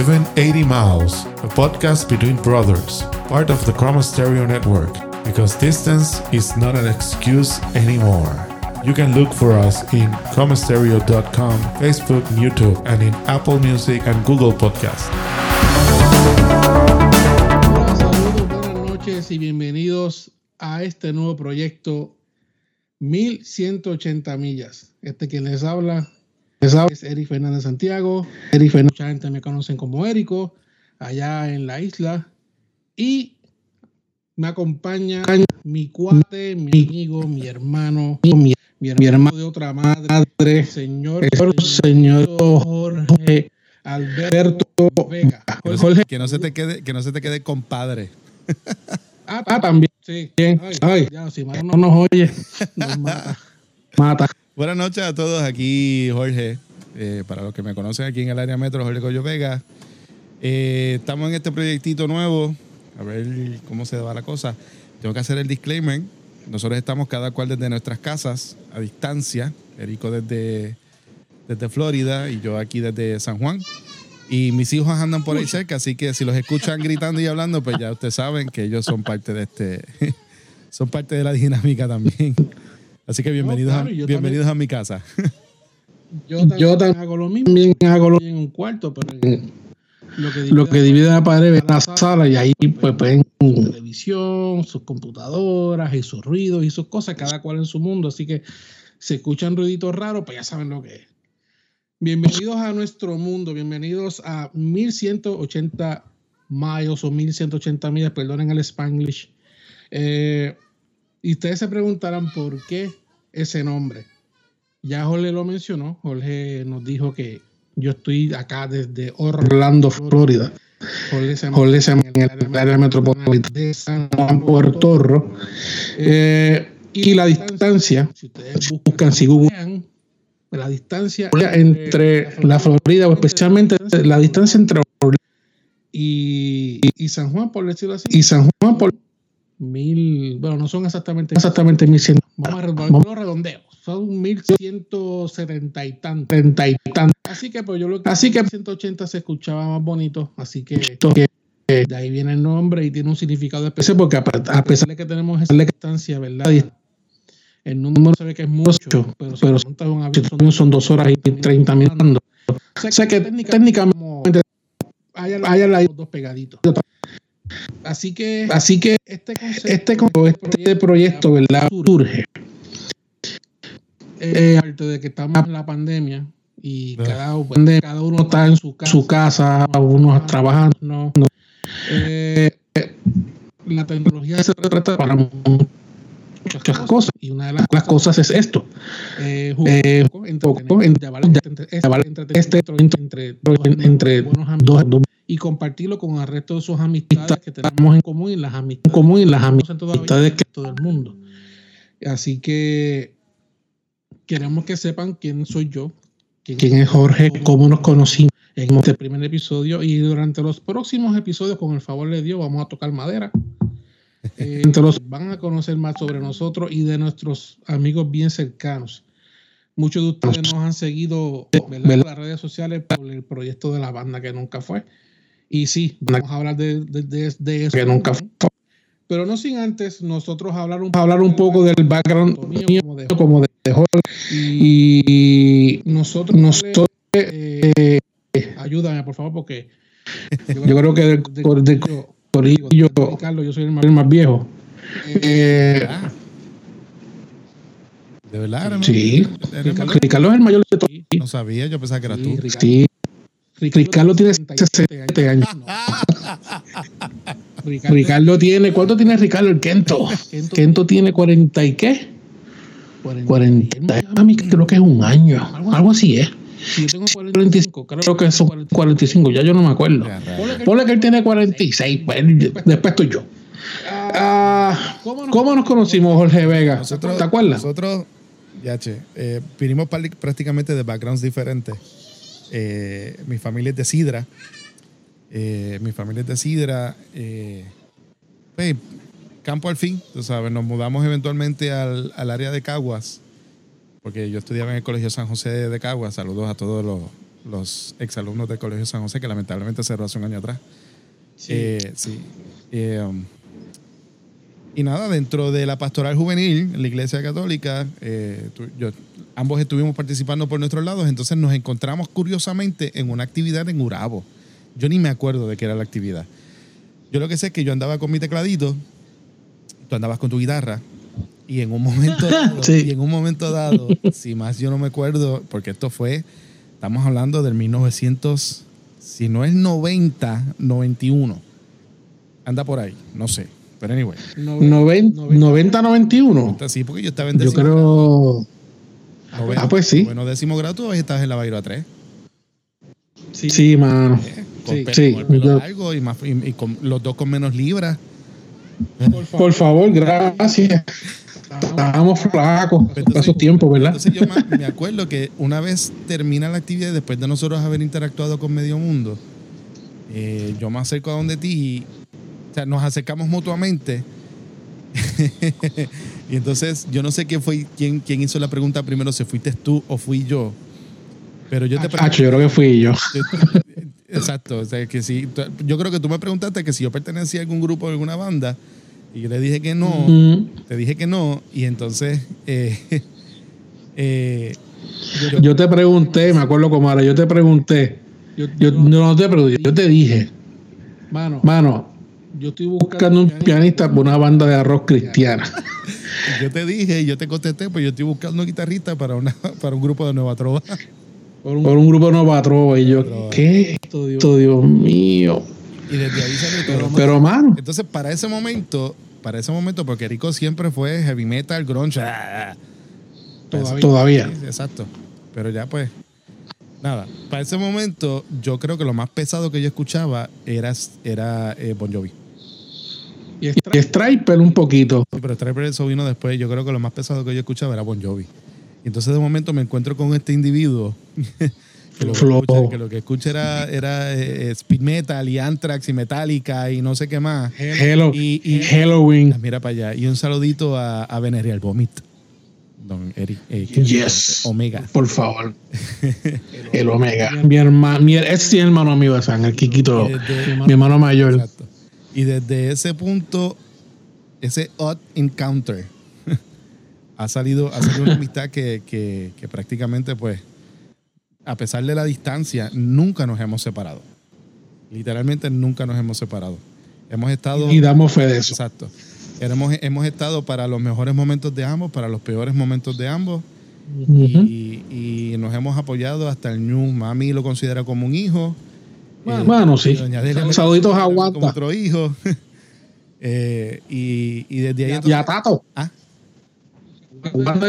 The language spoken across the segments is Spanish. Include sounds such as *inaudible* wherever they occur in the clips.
Even 80 Miles, a podcast between brothers, part of the Chroma Stereo Network, because distance is not an excuse anymore. You can look for us in chromastereo.com, Facebook, YouTube, and in Apple Music and Google Podcasts. Hola, noches y bienvenidos a este nuevo proyecto 1180 millas. Este que les habla, les habla es Eric Fernández Santiago. Eric Fernández, mucha gente me conocen como Érico, allá en la isla. Y me acompaña mi cuate, mi amigo, mi hermano, mi, mi, mi hermano de otra madre, señor, señor Jorge Alberto Vega. Jorge, Que no se te quede, que no se te quede compadre. Ah, ah, también. Sí. Bien. Ay, ya, si no nos oye, nos mata. *laughs* Mata. Buenas noches a todos, aquí Jorge. Eh, para los que me conocen aquí en el área metro, Jorge Coyo Vega. Eh, estamos en este proyectito nuevo, a ver cómo se va la cosa. Tengo que hacer el disclaimer. Nosotros estamos cada cual desde nuestras casas, a distancia. Erico desde, desde Florida y yo aquí desde San Juan. Y mis hijos andan por ahí cerca, así que si los escuchan gritando y hablando, pues ya ustedes saben que ellos son parte de este, *laughs* son parte de la dinámica también. Así que bienvenidos, claro, a, bienvenidos a mi casa. Yo, yo también hago lo mismo. También hago lo mismo en un cuarto, pero lo que divide, lo que divide la pared es la sala y ahí pues ven su televisión, sus computadoras y sus ruidos y sus cosas, cada cual en su mundo. Así que se escuchan ruiditos raros, pues ya saben lo que es. Bienvenidos a nuestro mundo, bienvenidos a 1180 miles o 1180 millas, perdonen el spanglish. Eh, y ustedes se preguntarán por qué ese nombre. Ya Jorge lo mencionó, Jorge nos dijo que yo estoy acá desde Orlando, Florida. Jorge se Jorge se en el área metropolitana de San Juan, Puerto Rico. Eh, y la distancia, si ustedes buscan, si googlean, la distancia entre la Florida, o especialmente la distancia entre y, y San Juan, por decirlo así, y San Juan por mil, bueno, no son exactamente, exactamente mil cien, vamos a vamos redondeo, son mil ciento setenta y tantos, y tantos. Así que pues yo lo que así que 180 se escuchaba más bonito, así que, que de ahí viene el nombre y tiene un significado especial porque a, a pesar de que tenemos esa distancia, ¿verdad? El número se ve que es mucho, pero, pero son, son dos horas y treinta minutos. O sea que técnicamente hay los dos pegaditos. Así que, así que este, concepto, este, este, este proyecto, ¿verdad? Surge. Eh, aparte de que estamos en la pandemia y cada, cada uno está en su casa, su casa unos trabajando. No, eh, la tecnología se trata para muchas cosas y una de las, las cosas es esto eh, eh, entre, entre, entre, entre dos, dos y compartirlo con el resto de sus amistades que tenemos en común y las amistades, en común y las amistades que todo el mundo. Así que queremos que sepan quién soy yo, quién, quién es Jorge, cómo nos conocimos en este primer episodio y durante los próximos episodios, con el favor de Dios, vamos a tocar madera. *laughs* Eh, entre los van a conocer más sobre nosotros y de nuestros amigos bien cercanos. Muchos de ustedes nos han seguido en las redes sociales por el proyecto de la banda que nunca fue. Y sí, vamos a hablar de, de, de, de eso. Que nunca fue. Pero no sin antes nosotros hablar un, hablar un poco del background mío, como de, como de Jorge. Y nosotros, nosotros eh, ayúdame por favor, porque *laughs* yo, creo que de, de, de, yo, Ricardo, yo soy el más, el más viejo. Eh, ¿De verdad? Sí. Ricardo, es el mayor de todos. No sabía, yo pensaba que era tú. Sí. Ricardo tiene 67 años. *laughs* Ricardo tiene, ¿cuánto tiene Ricardo el Kento? Kento tiene 40 y qué? 40. A mí creo que es un año, algo así es. Si yo tengo 45, creo que son 45, ya yo no me acuerdo. Ponle que él tiene 46, pues, después estoy yo. Ah, ¿Cómo nos conocimos, Jorge Vega? Nosotros, ¿Te acuerdas? Nosotros, ya che, eh, vinimos prácticamente de backgrounds diferentes. Eh, mi familia es de Sidra. Eh, mi familia es de Sidra. Eh, pues, campo al fin, tú sabes, nos mudamos eventualmente al, al, área de Caguas, porque yo estudiaba en el Colegio San José de Caguas. Saludos a todos los, los exalumnos del Colegio San José, que lamentablemente cerró hace un año atrás. Sí. Eh, sí. Eh, um, y nada, dentro de la pastoral juvenil, en la Iglesia Católica, tú- yo- ambos estuvimos participando por nuestros lados, entonces nos encontramos curiosamente en una actividad en Urabo. Yo ni me acuerdo de qué era la actividad. Yo lo que sé es que yo andaba con mi tecladito, tú andabas con tu guitarra, y en un momento *laughs* dado, Sí. y en un momento dado, si más yo no me acuerdo, porque esto fue, estamos hablando del 1900, si no es 90, 91. Anda por ahí, no sé. Pero anyway. 90-91. Sí, porque yo estaba en Yo creo. Noveno- Ah, pues sí. Bueno, décimo grado, tú estabas en la Bairo 3. Sí, mano. Con, Sí, pe- sí, con el pelo largo y, más, y, y con los dos con menos libras. Por favor, gracias. Estábamos flacos Entonces- para esos tiempos, ¿verdad? Entonces yo me acuerdo que una vez termina la actividad, después de nosotros haber interactuado con Medio Mundo, eh, yo me acerco a donde ti y o sea, nos acercamos mutuamente. *laughs* y entonces yo no sé quién fue quién, quién hizo la pregunta primero, si fuiste tú o fui yo. Pero yo te Hacho, yo creo que fui yo. *laughs* Exacto, o sea, que si, yo creo que tú me preguntaste que si yo pertenecía a algún grupo o alguna banda, y yo le dije que no, te dije que no, y entonces eh, *laughs* eh, yo- Yo te pregunté, me acuerdo como ahora, yo te pregunté. Yo no te pregunté, yo te dije, mano, yo estoy buscando un pianista para una banda de arroz cristiana. *laughs* yo te dije, y yo te contesté, pues yo estoy buscando un guitarrista para una para un grupo de Nueva Trova. Por un, por un grupo de Novatrova. Y yo, ¿qué? Esto, Dios mío. Y desde ahí salió todo. Pero, mano, Entonces, para ese momento, para ese momento, porque Rico siempre fue heavy metal, grunge, ah, todavía. todavía. Sí, exacto. Pero ya pues, nada. Para ese momento, yo creo que lo más pesado que yo escuchaba era, era eh, Bon Jovi. Y Striper un poquito. Sí, pero Striper eso vino después. Yo creo que lo más pesado que yo escuchaba era Bon Jovi. Y entonces de momento me encuentro con este individuo *laughs* que lo que Flojo. escucha, que lo que escucha era, era eh, speed metal y Anthrax y Metallica y no sé qué más. Hello, Y- y- Halloween. Ah, Mira para allá. Y un saludito a, a Venerial Vomit. Don Eric. eh, Yes. Omega. Por favor. El Omega. Mi hermano, mi, sí es hermano amigo de San, el Kikito. Desde- Mi hermano mayor. Exacto. Y desde ese punto, ese odd encounter, *laughs* ha salido, ha salido una amistad que, que, que prácticamente, pues, a pesar de la distancia, nunca nos hemos separado. Literalmente nunca nos hemos separado. Hemos estado. Y damos fe de eso. Exacto. Hemos, hemos estado para los mejores momentos de ambos, para los peores momentos de ambos. Y, y nos hemos apoyado hasta el Ñu. Mami lo considera como un hijo. Mano, sí. Doña Delia Saluditos a Aguanta. otro hijo. *laughs* Eh, y, y desde ahí Y entonces- a Tato. Ah,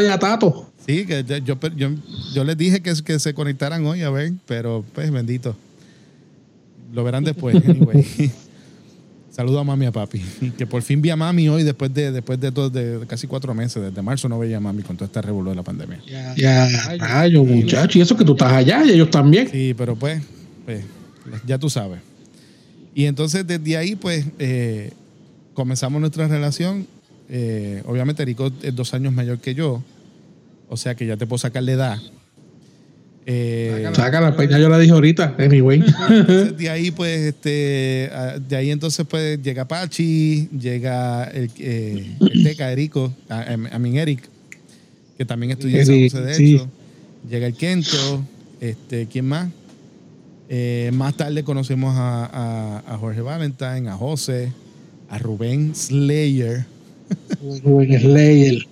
y a Tato. sí, que yo, yo, yo les dije que, que se conectaran hoy a ver, pero pues bendito. Lo verán después, *laughs* anyway. *laughs* Saludo a mami y a papi. Que por fin vi a mami hoy después de después de, todo, de casi cuatro meses. Desde marzo no veía a mami con este revuelo de la pandemia. Ya, rayo, muchacho. Y eso que tú estás allá y ellos también. Sí, pero pues, pues, ya tú sabes. Y entonces desde ahí, pues, eh, comenzamos nuestra relación. Eh, obviamente, Rico es dos años mayor que yo. O sea que ya te puedo sacar la edad. Eh, Sácala, pues ya yo la dije ahorita. Anyway. *laughs* entonces, de ahí, pues, este, de ahí entonces, pues, llega Pachi, llega el, eh, el Teca, Erico, a, a mí Eric, que también estudia en San Eric, José, de sí. hecho. Llega el Kento, este, ¿quién más? Eh, más tarde conocemos a, a- a Jorge Valentine, a José, a Rubén Slayer. Rubén Slayer.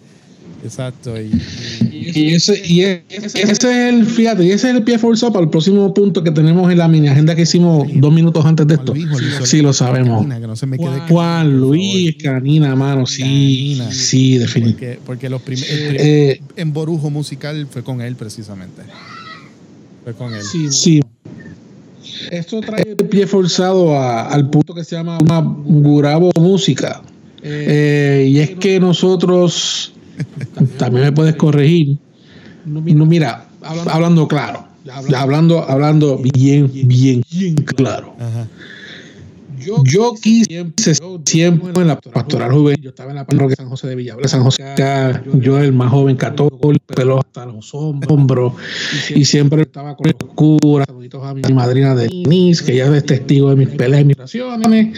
Exacto. Y, y- Y ese, y e- ese es el, fíjate, y ese es el pie forzado para el próximo punto que tenemos en la mini agenda que hicimos dos minutos antes de Juan esto. Luis, Juan Luis Sí, lo sabemos. Canina, que no se me quede Juan Luis Canina, mano, sí, Canina. sí, definitivamente. Porque, porque los prim- el primer Eh, emborujo musical fue con él precisamente. Fue con él. sí. Esto trae el pie forzado a- al punto que se llama una Gurabo Música. Eh, y es que nosotros, también me puedes corregir, no, mira, hablando claro, hablando, hablando bien, bien, bien claro. Ajá. Yo, yo quise siempre, siempre en la pastoral juvenil. Yo estaba en la parroquia San José de Villabla, San José. Yo, el más joven católico, pelo hasta los hombros. Y siempre estaba con los curas. Saluditos a mi madrina de Denise, que ella es testigo de mis peleas y mis oraciones.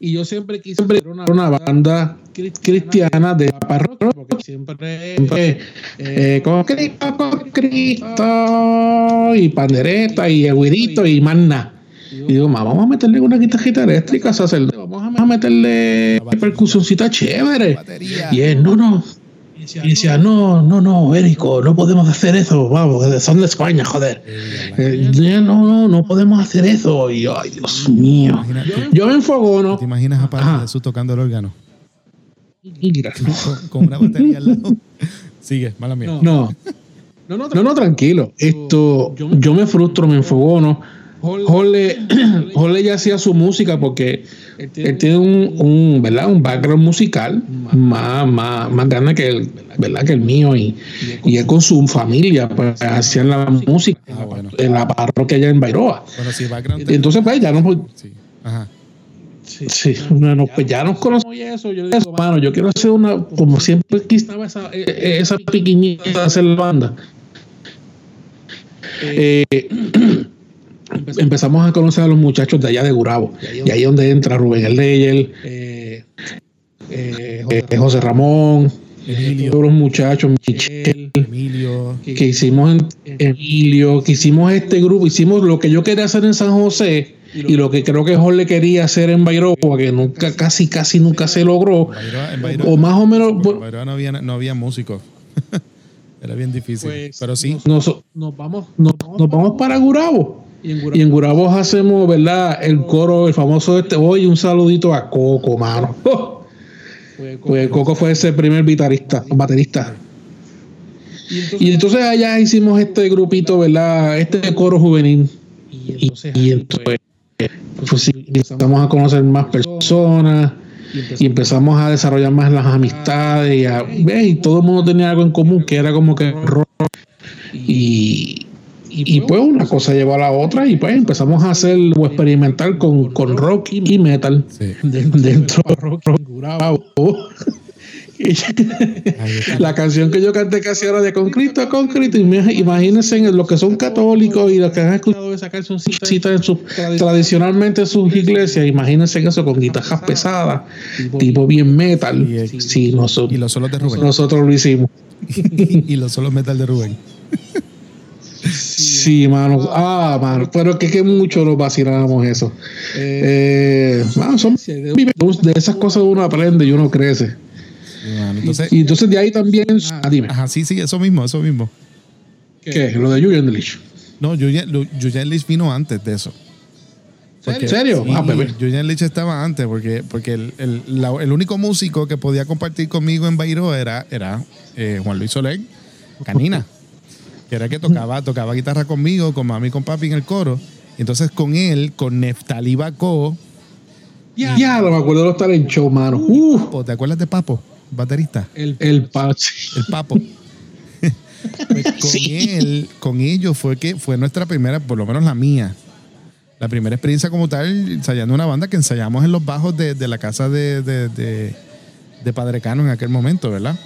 Y yo siempre quise ver una, una banda cristiana de la parroquia, porque siempre, siempre eh, con Cristo, con Cristo, y pandereta, y aguirito, y manna. Y digo, ma, vamos a meterle una guitarrita eléctrica, sacerdote, vamos a meterle percusioncita chévere. Y él, no, no. Y decía, no, no, no, Érico, no podemos hacer eso, vamos, son de España, joder. Eh, no, no, no podemos hacer eso. Y yo, ay, Dios mío. Yo me enfogono. ¿Te imaginas a Padre Jesús tocando el órgano? Con, con, una batería al lado. Sigue, mala mía. No. No, no, no, tranquilo. Esto, yo me frustro, me enfogono. Jorge, Jorge *clears throat* ya hacía su música porque él tiene un, un, ¿verdad? un background musical más, más, más grande que el, ¿verdad? que el mío y, y él con su familia pues, hacían la música Ah, bueno. en la parroquia allá en Bairoa. Bueno, sí. Entonces pues ya no Sí. Ajá. Sí, bueno, pues ya nos conocemos y eso. Yo le digo, mano, yo quiero hacer una, como siempre quistaba esa, eh, esa piquiñita de hacer la banda. Eh, *clears throat* empezamos a conocer a los muchachos de allá de Gurabo. Y ahí es donde entra Rubén El Leyer, eh, eh, José Ramón, Emilio. todos los muchachos, Michelle, Emilio. que, que hicimos en Emilio, que hicimos este grupo, hicimos lo que yo quería hacer en San José y lo que creo que Jorge quería hacer en Bairoa, que nunca, casi, casi nunca se logró. Bairoa- en Bairoa- O más o menos, en bueno, Bairoa no había, no había músicos. *laughs* Era bien difícil. Pues, Pero sí. nos, nos vamos, nos, nos vamos para Gurabo. Y en Gurabo hacemos, ¿verdad? El coro, el famoso este. Hoy un saludito a Coco, mano. *laughs* Pues Coco fue ese primer guitarrista, baterista. Y entonces allá hicimos este grupito, ¿verdad? Este coro juvenil. Y, y entonces pues, empezamos a conocer más personas y empezamos a desarrollar más las amistades y, y todo el mundo tenía algo en común que era como que rock y, y, pues una cosa llevó a la otra y pues empezamos a hacer o experimentar con, con rock y, metal Sí. dentro de rock. *laughs* Y la canción que yo canté casi ahora de Concreto a Concreto, imag- imagínense en los que son católicos y los que han escuchado esa cancióncita en su, tradicionalmente en sus iglesias, imagínense eso con guitarras pesadas, tipo bien metal. Sí, nosotros, Y los solos de Rubén. nosotros lo hicimos. *laughs* y los solos metal de Rubén. Sí, mano. Ah, mano. Pero que, que mucho nos vacilábamos eso. Eh, mano, son de esas cosas uno aprende y uno crece. Entonces, Y entonces de ahí también. Ah, dime. ajá, sí, sí, eso mismo, eso mismo. ¿Qué? Lo de Julian Delich. No, Julian Julian Lich vino antes de eso. ¿En serio? Sí, Ah, pues. Julian Lich estaba antes, porque, porque el, el- la- el único músico que podía compartir conmigo en Bairro era, era eh, Juan Luis Soler, Canina, que era el que tocaba, tocaba guitarra conmigo, con mami y con papi en el coro. Y entonces con él, con Neftalí Bacó, Ya, no me acuerdo de los talent show, mano. Uh, Papo, ¿te acuerdas de Papo? Baterista. el, el Pachi. El Papo. Pues con *laughs* él, con ellos fue que fue nuestra primera, por lo menos la mía, la primera experiencia como tal, ensayando una banda que ensayamos en los bajos de, de la casa de, de, de- de Padre Cano en aquel momento, ¿verdad?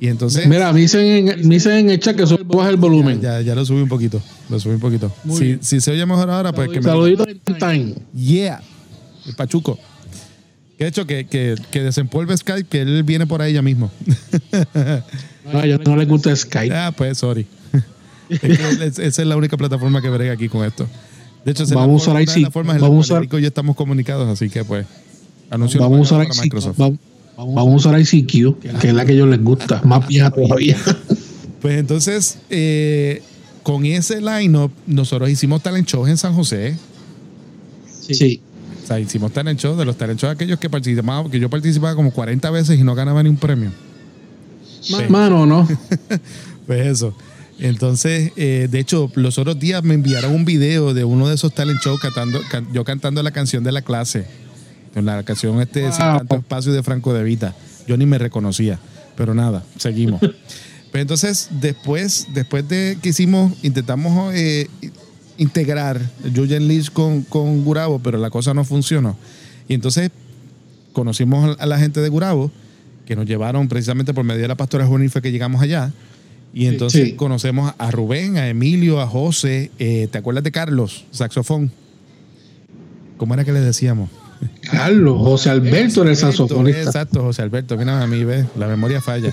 Y entonces. Mira, me dicen, en, me dicen en el chat que subas el volumen. Ya, ya lo subí un poquito. Lo subí un poquito. Si, si se oye mejor ahora, pues que me. Saludito en time. Yeah. El Pachuco. Que de hecho que, que, que desempolve Skype, que él viene por ahí ya mismo. No, ellos no les gusta Skype. Ah, pues, sorry. Es que es- esa es la única plataforma que brega aquí con esto. De hecho, Vamos a usar IC vamos a usar- Rico y yo estamos comunicados, así que pues. Anuncio Vamos a usar. Microsoft. Vamos, vamos a usar ICQ, que es la que a ellos les gusta. Más vieja todavía. Pues entonces, eh, con ese line-up, nosotros hicimos talent shows en San José. Sí. O sea, hicimos talent shows de los talent shows aquellos que participaba, que yo participaba como 40 veces y no ganaba ni un premio. Sí. Mano, ¿no? *laughs* Pues eso. Entonces, eh, de hecho, los otros días me enviaron un video de uno de esos talent shows cantando, can- yo cantando la canción de la clase. Con la canción este Sin tanto espacio de Franco de Vita. Yo ni me reconocía. Pero nada, seguimos. *laughs* Pero entonces, después, después de que hicimos, intentamos eh, integrar Julian Leach con, con Gurabo, pero la cosa no funcionó. Y entonces conocimos a la gente de Gurabo, que nos llevaron precisamente por medio de la pastora juvenil fue que llegamos allá. Y entonces Sí. conocemos a Rubén, a Emilio, a José. eh, ¿Te acuerdas de Carlos, saxofón? ¿Cómo era que le decíamos? Carlos, José Alberto era el saxofonista. Exacto, José Alberto. Mira a mí, ve, la memoria falla.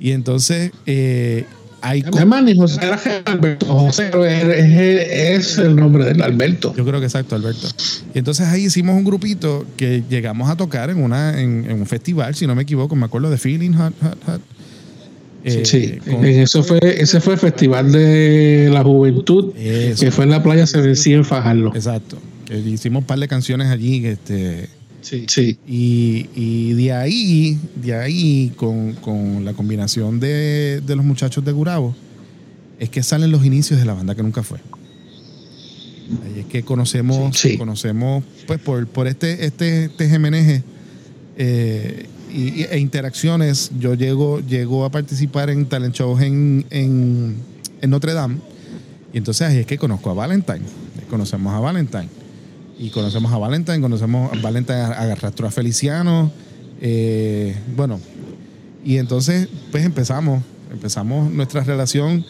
Y entonces eh, hay... Hermano, y José era Alberto. José es, es el nombre del Alberto. Yo creo que exacto, Alberto. Y entonces ahí hicimos un grupito que llegamos a tocar en una en, en un festival, si no me equivoco, me acuerdo de Feeling Hot, Hot, Hot. Eh, Sí, con- eso fue, ese fue el Festival de la Juventud, Eso. que fue en la playa Sevencía en Fajardo. Exacto. Que hicimos un par de canciones allí, este, Sí, sí. y, y de ahí, de ahí, con, con la combinación de, de los muchachos de Gurabo, es que salen los inicios de la banda que nunca fue. Ahí es que conocemos, Sí. conocemos, pues por, por este, este tejemeneje eh, y, e interacciones, yo llego, llego a participar en talent shows en, en, en Notre Dame. Y entonces ahí es que conozco a Valentine. Conocemos a Valentine. Y conocemos a Valentine, conocemos a Valentine arrastró a Feliciano. eh, bueno, y entonces pues empezamos, empezamos nuestra relación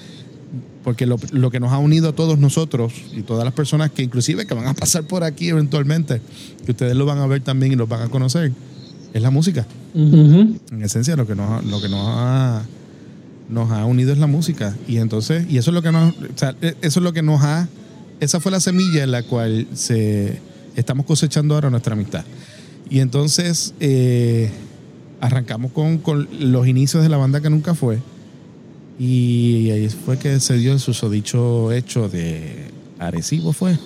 porque lo, lo que nos ha unido a todos nosotros y todas las personas que inclusive que van a pasar por aquí eventualmente, que ustedes lo van a ver también y los van a conocer, es la música. En esencia lo que nos, ha- lo que nos ha nos ha unido es la música y entonces y eso es lo que nos o sea, e- eso es lo que nos ha esa fue la semilla en la cual se estamos cosechando ahora nuestra amistad. Y entonces eh, arrancamos con, con los inicios de la banda que nunca fue. Y ahí fue que se dio el susodicho hecho de Arecibo fue.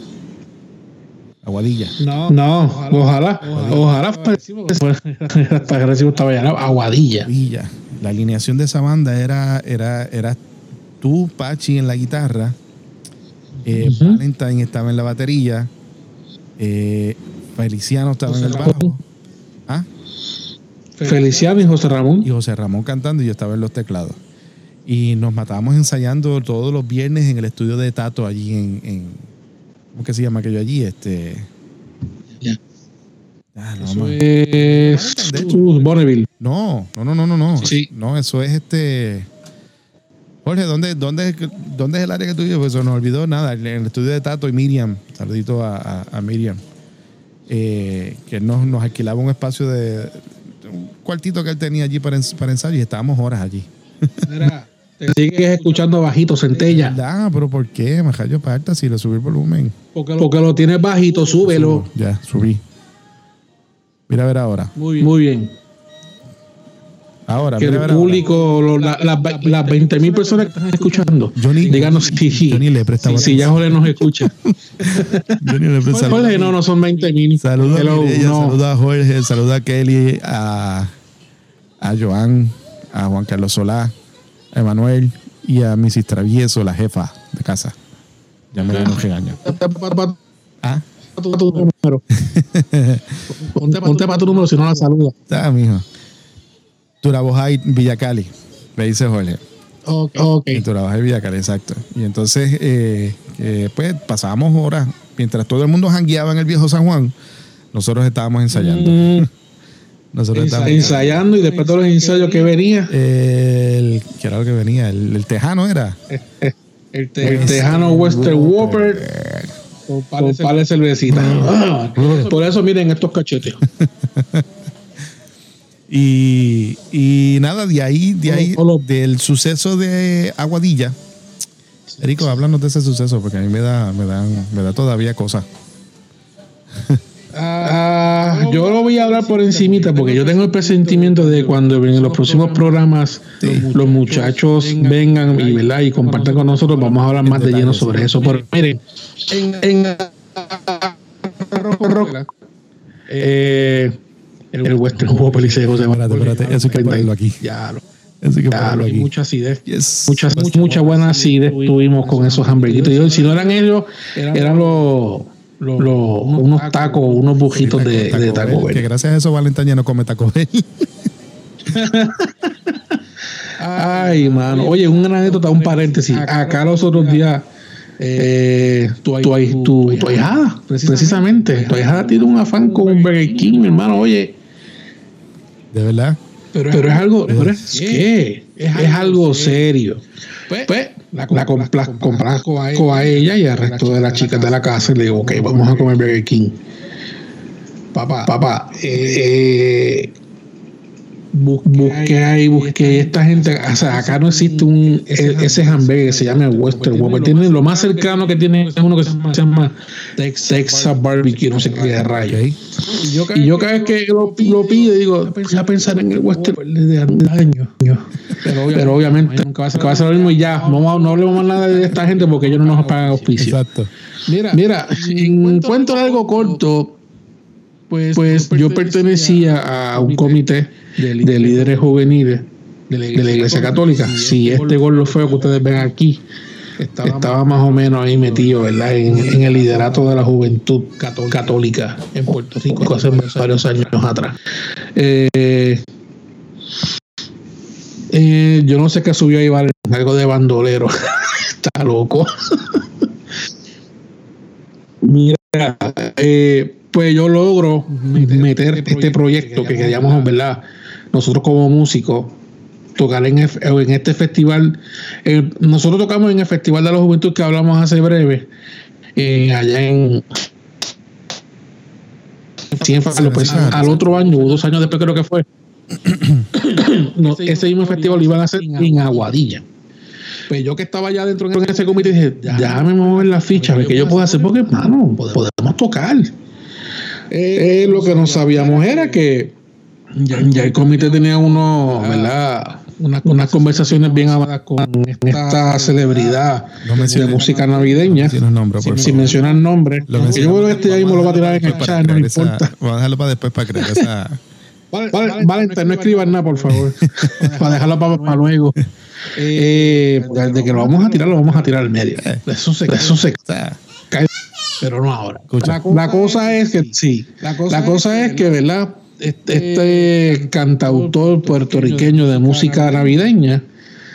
Aguadilla. No, no, ojalá, ojalá, para estaba Aguadilla. Villa. La alineación de esa banda era, era, era tú, Pachi, en la guitarra, eh. Valentine estaba en la batería, eh, Feliciano estaba en el bajo, Ramón. ¿ah? Feliciano y José Ramón. y José Ramón cantando y yo estaba en los teclados. Y nos matábamos ensayando todos los viernes en el estudio de Tato allí en, en ¿cómo que se llama aquello allí? Este, Ya. Ah, no, Eso es no, no, no, no, no. Sí. No, eso es este. Jorge, ¿dónde, dónde, dónde es el área que tú vives? Pues se nos olvidó nada. En el estudio de Tato y Miriam. Saludito a, a- a Miriam. Eh, que nos, nos alquilaba un espacio de. Un cuartito que él tenía allí para, ens- para ensayo y estábamos horas allí. Mira, *laughs* te sigues escuchando bajito, centella. Ah, pero ¿por qué? Majayo parta si le subí el volumen. Porque lo, porque lo tienes bajito, súbelo. Subo. Ya, subí. Mira a ver ahora. Muy bien. Muy bien. Ahora, Que mira el ahora. público, lo- la- la- las 20 mil personas que están escuchando, Johnny- díganos si, Johnny le si ya Jorge nos escucha. *laughs* Johnny le presta- Jorge, no, no son 20 mil. Saluda Hello, a Mireya, no. saluda a Jorge, saluda a Kelly, a, a Joan, a Juan Carlos Solá, a Emanuel y a Mrs. Travieso, la jefa de casa. Ya me un regaño. Ah, tu, tu número. *laughs* Ponte, ponte para tu número si no la saluda. está, mijo. Turabojay, Villacali, le dice Jorge. Ok. okay. En Turabojay, Villacali, exacto. Y entonces, eh, eh, pues pasábamos horas, mientras todo el mundo jangueaba en el viejo San Juan, nosotros estábamos ensayando. Mm, *laughs* Nosotros estábamos ensayando y después de los ensayos que venía, El, ¿Qué era lo que venía? El, el tejano era. *laughs* el, tejano Western Whopper con par de cervecita. Ah, por eso miren estos cachetes. *laughs* Y, y nada, de ahí, de ahí, Olo- del suceso de Aguadilla. Erico, háblanos de ese suceso, porque a mí me da, me dan, me da todavía cosas. Ah, yo lo voy a hablar por encimita porque yo tengo el presentimiento de cuando en los próximos programas los muchachos vengan y, ¿verdad? y compartan con nosotros, vamos a hablar más de lleno sobre eso. Pero miren, en, en eh, el Western Whopper y José Espérate, espérate, eso hay que ponerlo aquí. Ya, lo- que ponerlo aquí. mucha acidez. Yes. Muchas, mucha buena acidez tuvimos con esos hamburguitos. Y si no eran ellos, eran los, los- los- unos tacos, unos bujitos de, de Taco Bell, Que gracias a eso Valentín ya no come Taco Bell. *laughs* Ay, mano. Oye, una anécdota, un paréntesis. Acá los otros días Eh, tu, tu, tu, tu, ahijada, precisamente. Tu ahijada tiene un afán con un Burger King, mi hermano. Oye. ¿De verdad? Pero, pero es algo. Pero es, ¿qué? Es, es algo serio. Pues, pues la, la complazco a ella y al resto de las chicas de la casa y le digo, ok, vamos a comer Burger King. Papá, papá, eh, busqué ahí, busqué esta gente, o sea, acá no existe un ese hamburger que se llama Western Whopper. Tiene lo más cercano que tiene es uno que se llama Texas Barbecue, no sé qué de rayo. Y yo cada vez que lo, lo pido, digo, voy a pensar en el Western de años. Pero obviamente, nunca va, a ser, va a ser lo mismo y ya, no, no hablemos más nada de esta gente porque ellos no nos pagan auspicio. Exacto. Mira, mira, en cuento algo corto, pues, pues yo pertenecía a un comité de líderes juveniles de la Iglesia Católica. Si este gol feo que ustedes ven aquí estaba, más o menos ahí metido, ¿verdad? En, el liderato de la juventud católica en Puerto Rico hace varios años atrás. Eh, eh, yo no sé qué subió ahí, vale, algo de bandolero. *laughs* Está loco. *laughs* Mira, eh, pues yo logro meter este proyecto que queríamos, ¿verdad? Nosotros como músicos, tocar en, en este festival. Eh, nosotros tocamos en el Festival de la Juventud que hablamos hace breve, eh, allá en. Pues, al otro año, dos años después creo que fue. *coughs* ese mismo festival lo iban a hacer en Aguadilla. Pues yo que estaba allá dentro de ese comité dije, déjame mover la ficha, a ver qué yo puedo hacer, porque hermano, podemos tocar. Eh, lo que no sabíamos era que ya, el comité tenía uno, ¿verdad? Unas, conversaciones bien habladas con esta celebridad de música navideña. sin, mencionar nombres. Yo creo que este ya mismo lo va a tirar en el chat, no importa. Vamos a dejarlo para después para creer esa. Vale, vale, no escriban nada, por favor. *laughs* para dejarlo para, luego. *laughs* Eh, de que lo vamos a tirar, lo vamos a tirar al medio. Eh. Eso se, eso se cae, pero no ahora. La, cosa es que, sí, la cosa, es que, ¿verdad? Este, este cantautor puertorriqueño de música navideña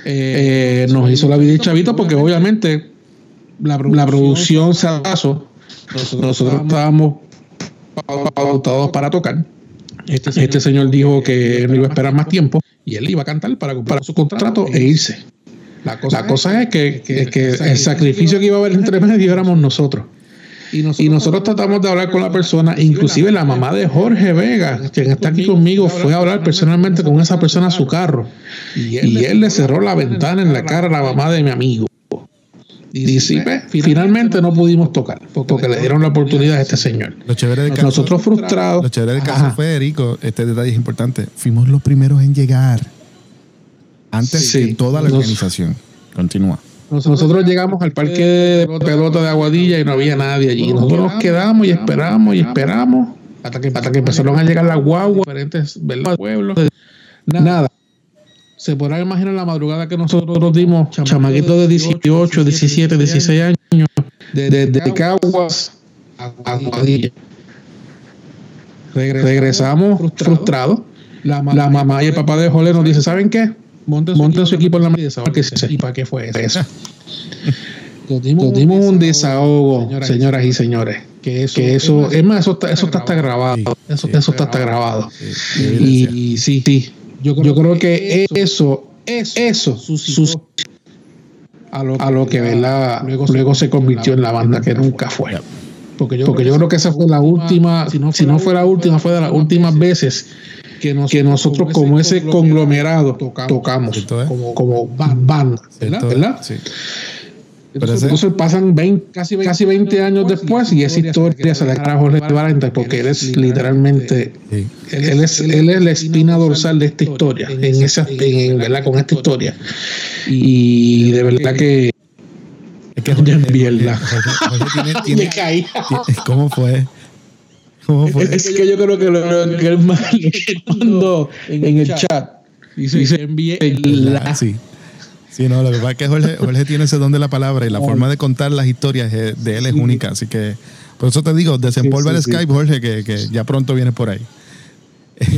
eh, nos hizo la vida de chavito porque obviamente la, producción se atrasó. Nosotros estábamos pautados para tocar. Este señor, este señor dijo que no iba a esperar más tiempo y él iba a cantar para cumplir su contrato e irse. La cosa, es que, el sacrificio que iba a haber entre medio éramos nosotros. Y nosotros, tratamos de hablar con la persona, inclusive la mamá de Jorge Vega, quien está aquí conmigo, fue a hablar personalmente con esa persona a su carro. Y él, le cerró la ventana en la cara a la mamá de mi amigo. Y finalmente no pudimos tocar, porque le dieron la oportunidad a este señor. Nosotros frustrados. Lo chévere del caso fue, Erico, este detalle es importante. Fuimos los primeros en llegar. Antes de toda la organización. Continúa. Nosotros llegamos al parque de pelota de Aguadilla y no había nadie allí. Nosotros nos quedamos y esperamos y esperamos hasta que, hasta que empezaron a llegar las guaguas, diferentes pueblos. Nada. Se podrán imaginar la madrugada que nosotros dimos, chamaquitos de 18, 17, 16 años, desde Caguas a Aguadilla. Regresamos frustrados. La mamá y el papá de Jole nos dice, ¿saben qué? Monten su, equipo en la medida ¿Y para qué fue eso? Nos *laughs* dimos, un desahogo, señoras, y señores. Que eso, que eso es más, eso está, eso está hasta grabado. eso, eso está hasta grabado. Y, sí, sí. Yo creo, que, eso, eso, eso a lo, a lo que ¿verdad? Luego, luego se convirtió en la banda que nunca fue. Porque yo, porque yo creo que esa fue la última, si no, si no fue la última, fue de las últimas veces que nosotros, como ese conglomerado tocamos, como, como banda, ¿verdad? Sí. Entonces, pasan 20, casi, 20, casi 20 años después y esa historia se la trajo Jorge Valente porque él es literalmente, él, es, él es la espina dorsal de esta historia, en esa, en, ¿verdad? con esta historia. Y de verdad que... Es que Jorge, Jorge, *laughs* tiene, Me caí. ¿Cómo fue? Es, que yo creo que lo que él *laughs* mandó en el chat dice, envíe la. Sí. Sí, no, lo que pasa es que Jorge, Jorge tiene ese don de la palabra y la forma de contar las historias de él es única. Así que, por eso te digo, desempolva el Skype, Jorge, que, que, ya pronto viene por ahí.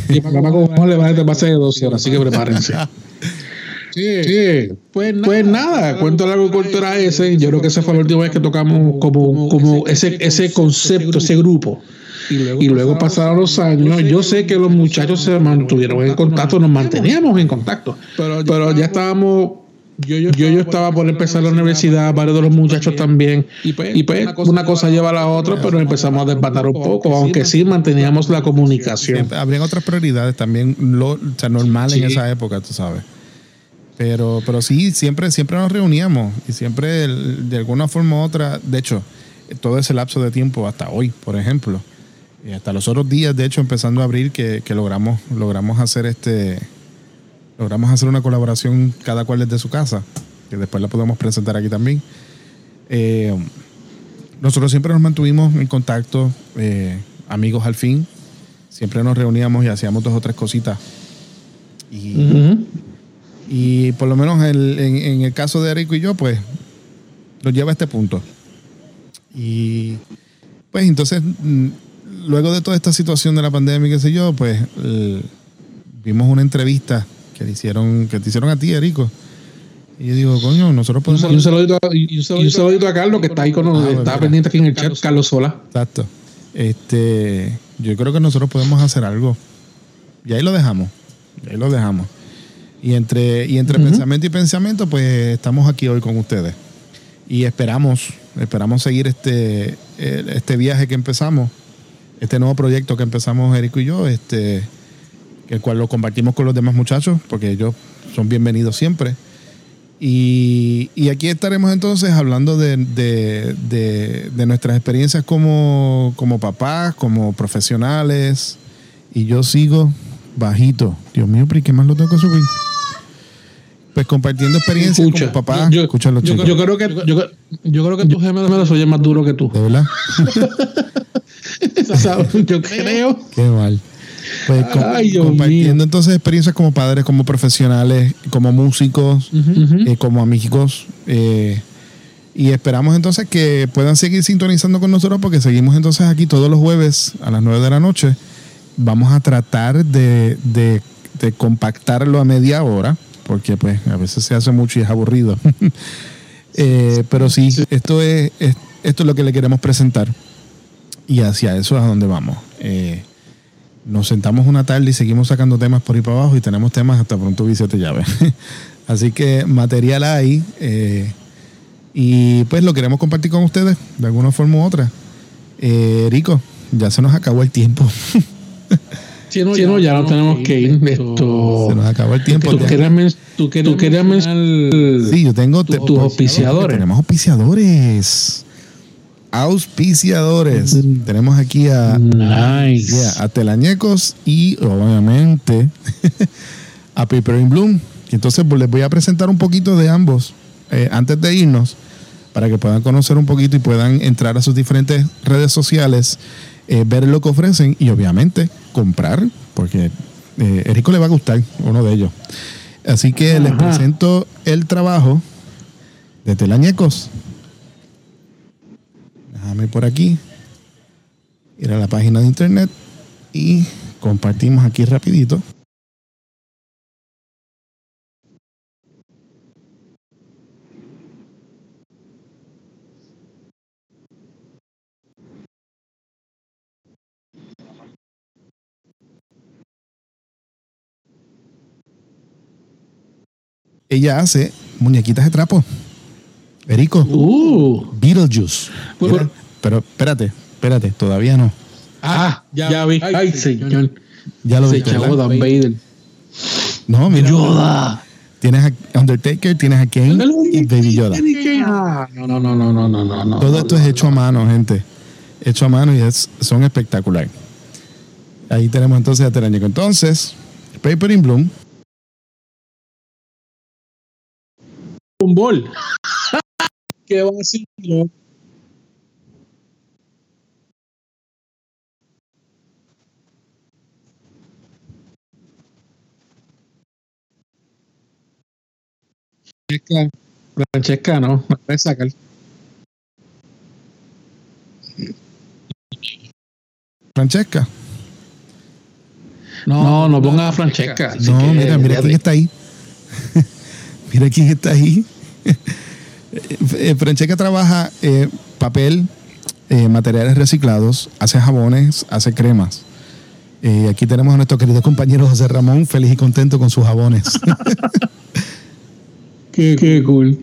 Y papá con le va a ser de 12 horas, así que prepárense. *laughs* Sí, sí. Pues, pues nada, cuento largo y corto era ese. Yo creo que esa fue la última vez que tocamos como, como ese, ese concepto, ese grupo. Y luego, pasaron los años. Yo sé que los muchachos se mantuvieron en contacto, nos manteníamos en contacto, pero ya estábamos yo, yo, yo, estaba por empezar la universidad, varios de los muchachos también. Y pues, pues una, cosa, lleva a la otra, pero empezamos a desbatar un poco, aunque sí manteníamos la comunicación. Habrían otras prioridades también, lo, o sea, normal en esa época, tú sabes. Pero, pero sí, siempre, siempre nos reuníamos y siempre de alguna forma u otra, de hecho, todo ese lapso de tiempo hasta hoy, por ejemplo, hasta los otros días, de hecho, empezando a abril, que, que logramos, logramos hacer este logramos hacer una colaboración cada cual desde su casa, que después la podemos presentar aquí también. Eh, nosotros siempre nos mantuvimos en contacto, eh, amigos al fin, siempre nos reuníamos y hacíamos dos o tres cositas. Y, y por lo menos en, el caso de Erico y yo, pues nos lleva a este punto. Y pues entonces, mm, luego de toda esta situación de la pandemia, qué sé yo, pues vimos una entrevista que te hicieron, que te hicieron a ti, Erico. Y yo digo, coño, nosotros podemos. Y un saludito, y un saludito a Carlos, que está ahí con nosotros, ah, está pendiente aquí en el chat, Carlos Sola. Exacto. Este, yo creo que nosotros podemos hacer algo. Y ahí lo dejamos. Y ahí lo dejamos. Y entre, y entre pensamiento y pensamiento, pues estamos aquí hoy con ustedes. Y esperamos, esperamos seguir este, este viaje que empezamos, este nuevo proyecto que empezamos Erico y yo, este el cual lo compartimos con los demás muchachos, porque ellos son bienvenidos siempre. Y, aquí estaremos entonces hablando de, nuestras experiencias como, como papás, como profesionales. Y yo sigo bajito. Dios mío, pero ¿qué más lo tengo que subir? Pues compartiendo experiencias como papá. Yo, yo, yo, creo que, yo, yo creo que tu gemelo oye más duro que tú. ¿De verdad? *laughs* yo creo. Qué mal. Pues compartiendo entonces experiencias como padres, como profesionales, como músicos, eh, como amigos. Eh, y esperamos entonces que puedan seguir sintonizando con nosotros porque seguimos entonces aquí todos los jueves a las 9 de la noche. Vamos a tratar de, de, compactarlo a media hora porque pues a veces se hace mucho y es aburrido. *laughs* Eh, pero sí, esto es, esto es lo que le queremos presentar y hacia eso es a donde vamos. Eh, nos sentamos una tarde y seguimos sacando temas por ahí para abajo y tenemos temas hasta pronto te llave. *laughs* Así que material hay eh, y pues lo queremos compartir con ustedes de alguna forma u otra. Eh, Rico, ya se nos acabó el tiempo. *laughs* Sí, no, ya, no tenemos que ir. Esto, se nos acabó el tiempo. Tú querías, tú querías mencionar sí, yo tengo tus auspiciadores. Tenemos auspiciadores auspiciadores. Mm. Tenemos aquí a, a Telañecos y obviamente *laughs* a Paper in Bloom. entonces pues, les voy a presentar un poquito de ambos eh, antes de irnos para que puedan conocer un poquito y puedan entrar a sus diferentes redes sociales, eh, ver lo que ofrecen y obviamente comprar, porque eh, Erico le va a gustar uno de ellos. Así que les presento el trabajo de Telañecos Déjame por aquí, ir a la página de internet y compartimos aquí rapidito. Ella hace muñequitas de trapo. Erico. Uh. Beetlejuice. pero espérate, espérate, todavía no. Ah, ya, vi. Ay, señor. Ya lo vi. chavo Dan Vader. No, mira. Yoda. Tienes a Undertaker, tienes a Kane y Baby Yoda. No, no, no, no, no, no, no. Todo esto es hecho a mano, gente. Hecho a mano y es, son espectaculares. Ahí tenemos entonces a Terañeco. Entonces, Paper in Bloom. Un bol. *laughs* ¿Qué va a decir? Francesca, Francesca, no, me voy a sacar. Francesca. No, no, no ponga a Francesca. No, mira, *laughs* mira quién está ahí. mira quién está ahí. *laughs* Eh, Francheca trabaja eh, papel, eh, materiales reciclados, hace jabones, hace cremas. Eh, aquí tenemos a nuestro querido compañero José Ramón, feliz y contento con sus jabones. *laughs* Qué, qué cool.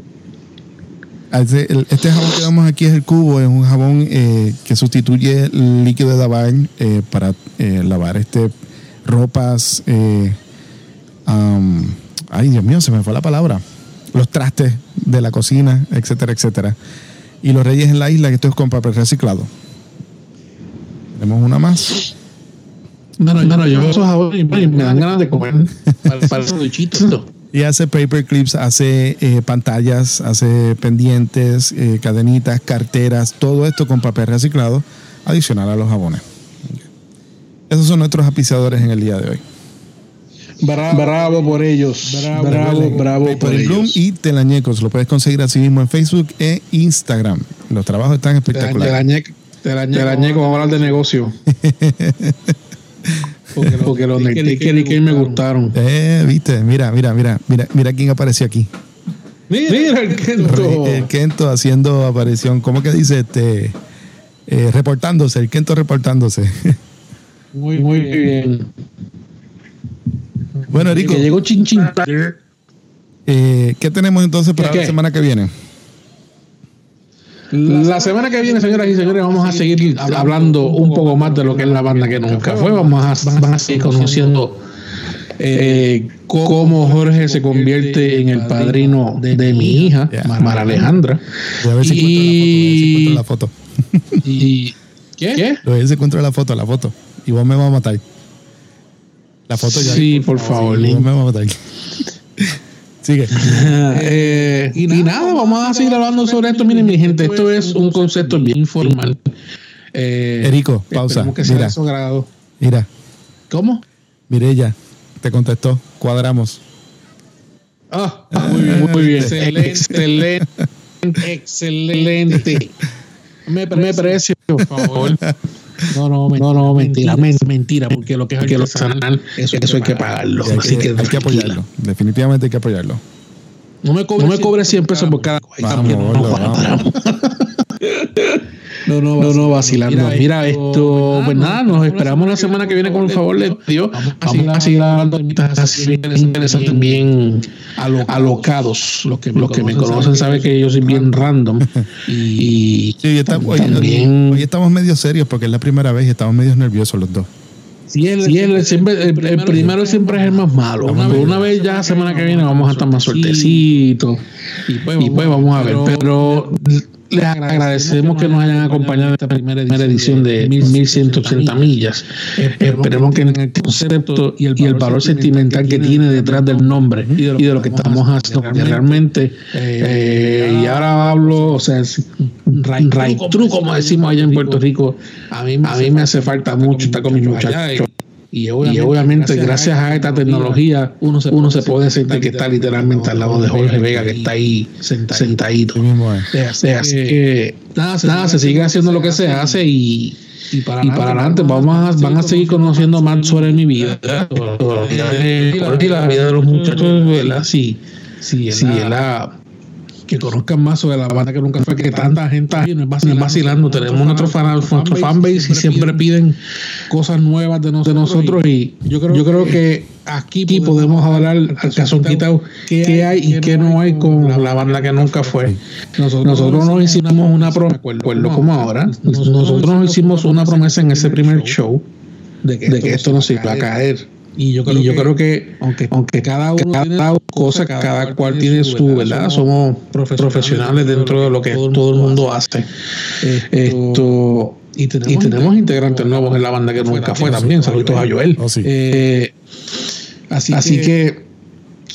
Este, el- este jabón que vemos aquí es el cubo, es un jabón que sustituye el líquido de lavar para lavar este ropas. ay, Dios mío, se me fue la palabra. Los trastes de la cocina, etcétera, etcétera. Y los reyes en la isla, que esto es con papel reciclado. Tenemos una más. No, no, no, no, yo veo esos jabones y me dan ganas de comer. Para, para. *laughs* Y hace paper clips, hace eh, pantallas, hace pendientes, eh, cadenitas, carteras, todo esto con papel reciclado, adicional a los jabones. Esos son nuestros apiciadores en el día de hoy. Bravo, bravo por ellos. Bravo, bravo, por Paper Bloom ellos. y Telañecos. Lo puedes conseguir así mismo en Facebook e Instagram. Los trabajos están espectaculares. Telañeco, Telañeco, vamos a hablar de negocio. Porque, *laughs* porque los Undertaker y Kane me gustaron. Eh, viste, mira, mira, mira, mira, mira quién apareció aquí. Mira el Kento. El Kento haciendo aparición, ¿cómo que dice? Este, eh, reportándose, el Kento reportándose. Muy, muy bien. Bueno, Rico, Que llegó Chin Chin. eh, ¿qué tenemos entonces para ¿Qué, la semana que viene? La semana que viene, señoras y señores, vamos a seguir hablando un poco más de lo que es la banda que nunca fue. Vamos a, van a seguir conociendo eh, cómo Jorge se convierte en el padrino de, mi hija. Mara Alejandra. Voy a ver si Y- encuentro la foto. Voy a ver si encuentro la foto. *laughs* Y, ¿Qué? Voy a ver si encuentro la foto, la foto. Y vos me vas a matar. La foto ya. Sí, por favor. Me a matar. Sigue. *laughs* Eh, y, nada, vamos a seguir hablando sobre esto. Miren, mi gente, esto es un concepto bien informal. Eh, Erico, pausa. que sea Mira. agrado. Mira, ¿Cómo? Mirella, te contestó. Cuadramos. Ah, muy bien, muy bien. Excelente, excelente. *laughs* Me parece, por favor. No, no, no, no, mentira, men- mentira, porque lo que es artesanal, eso, eso hay que pagarlo. Hay, Así que, que, hay que apoyarlo. Definitivamente hay que apoyarlo. No me cobre, no me cobre 100 pesos por cada. Vamos, vamos. *laughs* No, no, no, no, vacilando. Mira, esto, pues nada, nos esperamos la semana que viene con el favor de Dios. Vamos a seguir hablando así bien interesantes, bien alocados. Los que, los que me conocen saben que yo soy bien random. Y, Sí, hoy, está- hoy- también. hoy estamos medio serios porque es la primera vez y estamos medio nerviosos los dos. Sí, él, siempre, el, el primero siempre es el más malo. Una, vez, una vez ya la semana que viene vamos a estar más suertecitos. Y pues, vamos a ver. Pero les agradecemos que nos hayan acompañado en esta primera edición de 1180 millas. Esperemos que en el concepto y el, valor sentimental que tiene detrás del nombre y de lo que estamos haciendo realmente, eh, y ahora hablo, o sea, right true, como decimos allá en Puerto Rico, a mí, a mí me hace falta mucho estar con mis muchachos. Y obviamente, y obviamente gracias, a esta tecnología, uno se, uno se puede sentir que está literalmente al lado de Jorge Vega, que está ahí sentadito. Así mismo es. Así que nada, se, nada, se sigue haciendo lo que se hace y, y para, y para adelante vamos a, van a seguir conociendo más sobre mi vida, sobre la vida de Jorge y la vida de los muchachos, ¿verdad? Sí, sí, sí, la que conozcan más sobre la banda que nunca fue que tanta gente ahí no es vacilando, vacilando. tenemos nuestro, fan, nuestro fanbase y siempre piden cosas nuevas de, nos, nosotros y yo creo, yo creo que aquí podemos hablar al caso quitado qué hay y qué no hay con la banda que nunca fue. Nosotros, nosotros nos hicimos una promesa como ahora. nosotros nos hicimos una promesa en ese primer show de que, de que esto no se iba a caer y yo creo, y yo que, creo que, aunque, aunque cada uno cada tiene cosa, cada, cada cual tiene su, ¿verdad? Somos profesionales dentro de lo que todo el mundo hace. Esto. Y tenemos, y tenemos integrantes nuevos en la banda que nunca fue también. Saludos a Joel. Oh, sí. eh, así, así que, que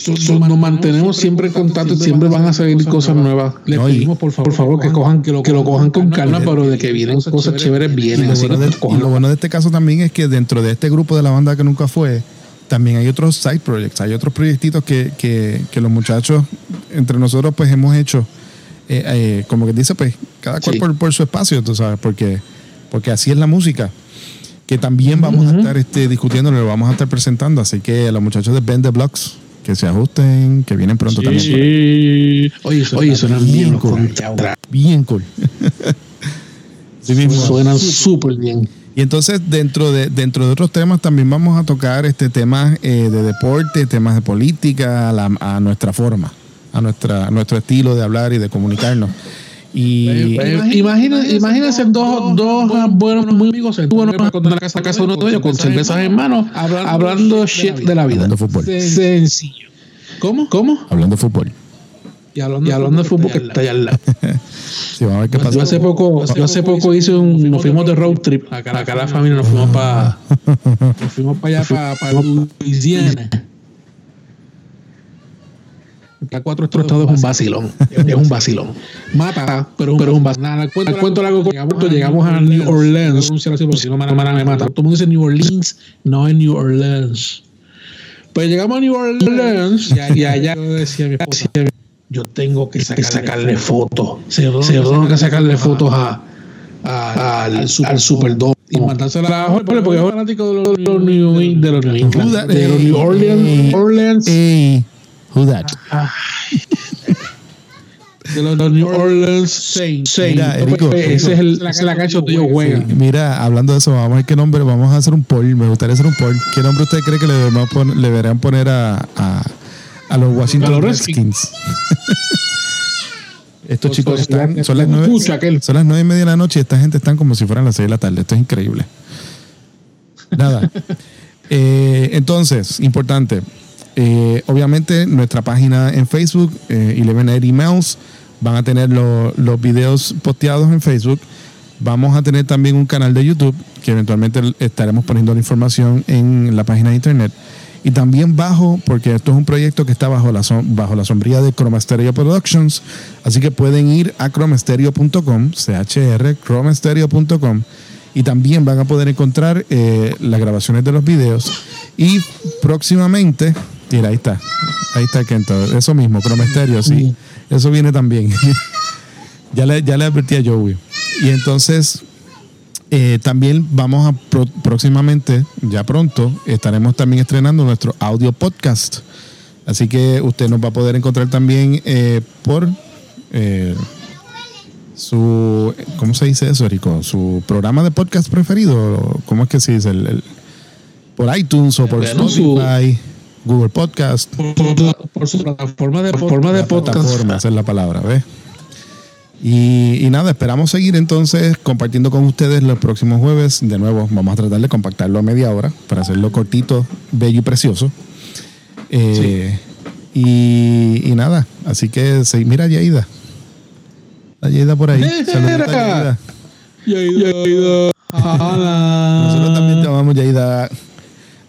nos mantenemos siempre en contacto y siempre van a salir cosas nuevas. Les No, pedimos por favor, por favor que cojan que lo, que lo cojan con calma, pero de que vienen cosas chéveres Y vienen. lo, bueno que de, y cojan lo bueno de este caso también es que dentro de este grupo de la banda que nunca fue, también hay otros side projects, hay otros proyectitos que, que, que los muchachos entre nosotros pues hemos hecho, eh, eh, como que dice pues, cada cual Sí. por, por su espacio, tú sabes, porque, porque así es la música. Que también vamos a estar este, discutiendo, lo vamos a estar presentando. Así que a los muchachos de Bend the Blocks, que se ajusten, que vienen pronto Sí. también. Oye, oye, suenan bien cool. Bien cool. Así mismo. Suenan súper bien. Y entonces dentro de dentro de otros temas también vamos a tocar este temas eh, de deporte, temas de política, a, la- a nuestra forma, a nuestra a nuestro estilo de hablar y de comunicarnos. Y Imagina, imagínense dos, dos buenos muy amigos en la casa, casa de uno de ellos con cervezas en mano, hablando shit de la vida. Hablando fútbol. Sencillo. ¿Cómo? ¿Cómo? hablando de fútbol. Y hablando, y hablando de fútbol que está allá al lado. *laughs* Sí, vamos a ver qué Yo hace poco, yo hace poco hice un, nos fuimos de road trip, acá, acá la familia nos fuimos para, *laughs* nos fuimos para allá para, para Louisiana. La cuatro estados es un vacilón, es un vacilón. Mata, pero, pero es un vacilón. Nada, cuento, cuento largo, llegamos, llegamos a New Orleans, si no me, mata. Todo el mundo dice New Orleans, no es New Orleans. Pues llegamos a New Orleans y allá yo decía a mi esposa, yo tengo que sacarle, fotos. Se tengo que sacarle fotos a, al, al Superdome. Y mandársela a Jorge porque es fanático de los, New, de los New England, de los New Orleans, Orleans who that? de los, los New Orleans Saints. Saints. Mira, Erico, ese es el, esa es la cancha donde ellos juegan. Sí, mira, hablando de eso, vamos a ver qué nombre, vamos a hacer un poll, me gustaría hacer un poll. ¿Qué nombre usted cree que le, deberían poner a, a, a los Washington A los Redskins? *laughs* Estos chicos están, son las nueve, son las nueve y media de la noche y esta gente están como si fueran las seis de la tarde. Esto es increíble. Nada. *laughs* Eh, entonces, importante. Eh, obviamente, nuestra página en Facebook, eh, 1180 Mouse, van a tener lo- los videos posteados en Facebook. Vamos a tener también un canal de YouTube que eventualmente estaremos poniendo la información en la página de internet. Y también bajo, porque esto es un proyecto que está bajo la, sombría de Chroma Stereo Productions. Así que pueden ir a chromastereo.com, CHR, chromastereo.com. Y también van a poder encontrar eh, las grabaciones de los videos. Y próximamente, mira, ahí está. Ahí está Kento. Eso mismo, Chroma Stereo, sí. Eso viene también. *laughs* ya, le, ya le advertí a Joey. Y entonces, eh, también vamos a pro- próximamente, ya pronto, estaremos también estrenando nuestro audio podcast. Así que usted nos va a poder encontrar también eh, por eh, su, ¿cómo se dice eso, Rico? Su programa de podcast preferido. ¿Cómo es que se dice? El- el- por iTunes o por su- Spotify, Google Podcast. Por, por su plataforma de, forma de podcast. Plataforma, esa es la palabra, ¿ves? Y, y nada, esperamos seguir entonces compartiendo con ustedes los próximos jueves. De nuevo, vamos a tratar de compactarlo a media hora para hacerlo cortito, bello y precioso. Eh, y, y nada, así que sí, mira Yaida. Yaida por ahí. Saludita, Yaida. Yaida. Nosotros también te amamos, Yaida.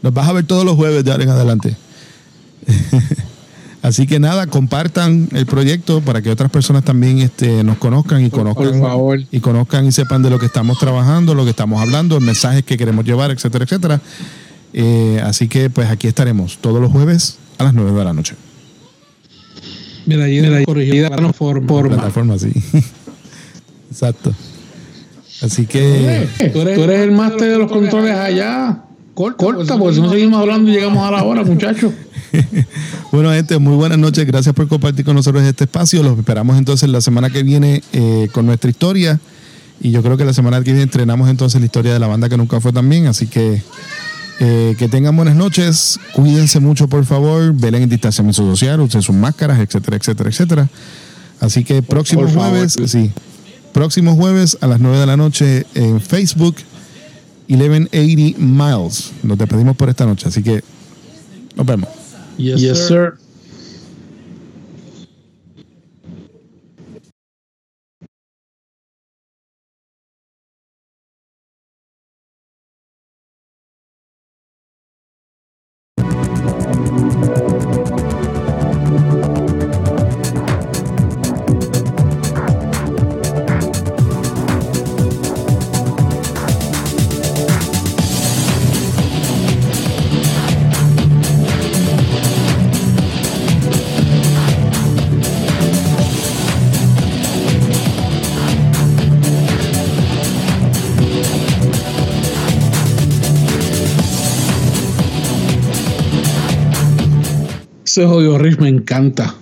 Nos vas a ver todos los jueves de ahora en adelante. *laughs* Así que nada, compartan el proyecto para que otras personas también este, nos conozcan y conozcan por favor. y conozcan y sepan de lo que estamos trabajando, lo que estamos hablando, mensajes que queremos llevar, etcétera, etcétera. Eh, así que pues aquí estaremos todos los jueves a las 9 de la noche. Mira, corrigida forma. Plataforma sí. *laughs* Exacto. Así que Tú eres, tú eres el máster de los controles allá. Corta, corta, porque si no seguimos hablando y llegamos a la hora, muchachos. *laughs* Bueno, gente, muy buenas noches. Gracias por compartir con nosotros este espacio. Los esperamos entonces la semana que viene eh, con nuestra historia. Y yo creo que la semana que viene entrenamos entonces la historia de la banda que nunca fue tan bien. Así que eh, que tengan buenas noches. Cuídense mucho, por favor. Velen en distanciamiento social, usen sus máscaras, etcétera, etcétera, etcétera. Así que próximo por jueves, sí. Próximo jueves a las 9 de la noche en Facebook, 1180 Miles. Nos despedimos por esta noche. Así que nos vemos. Yes, sir. Ese jodido Rich me encanta.